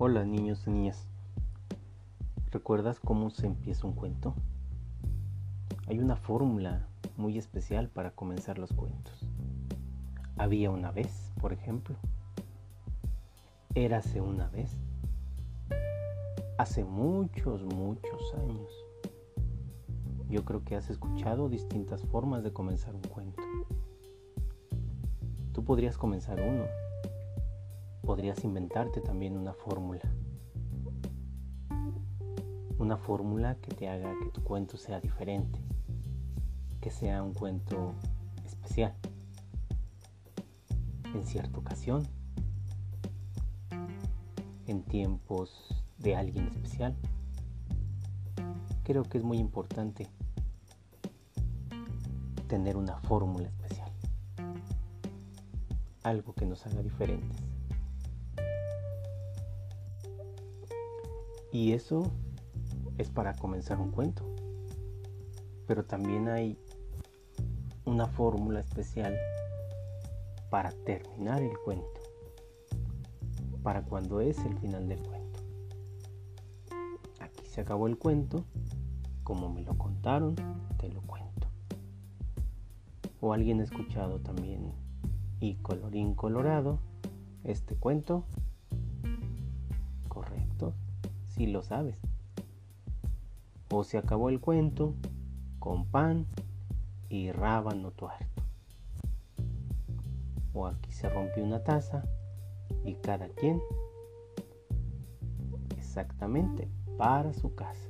Hola niños y niñas. ¿Recuerdas cómo se empieza un cuento? Hay una fórmula muy especial para comenzar los cuentos. Había una vez, por ejemplo. Érase una vez. Hace muchos, muchos años. Yo creo que has escuchado distintas formas de comenzar un cuento. Tú podrías comenzar uno podrías inventarte también una fórmula. Una fórmula que te haga que tu cuento sea diferente, que sea un cuento especial. En cierta ocasión, en tiempos de alguien especial, creo que es muy importante tener una fórmula especial. Algo que nos haga diferentes. Y eso es para comenzar un cuento. Pero también hay una fórmula especial para terminar el cuento. Para cuando es el final del cuento. Aquí se acabó el cuento. Como me lo contaron, te lo cuento. O alguien ha escuchado también y colorín colorado este cuento si lo sabes. O se acabó el cuento con pan y rábano tuerto. O aquí se rompió una taza y cada quien exactamente para su casa.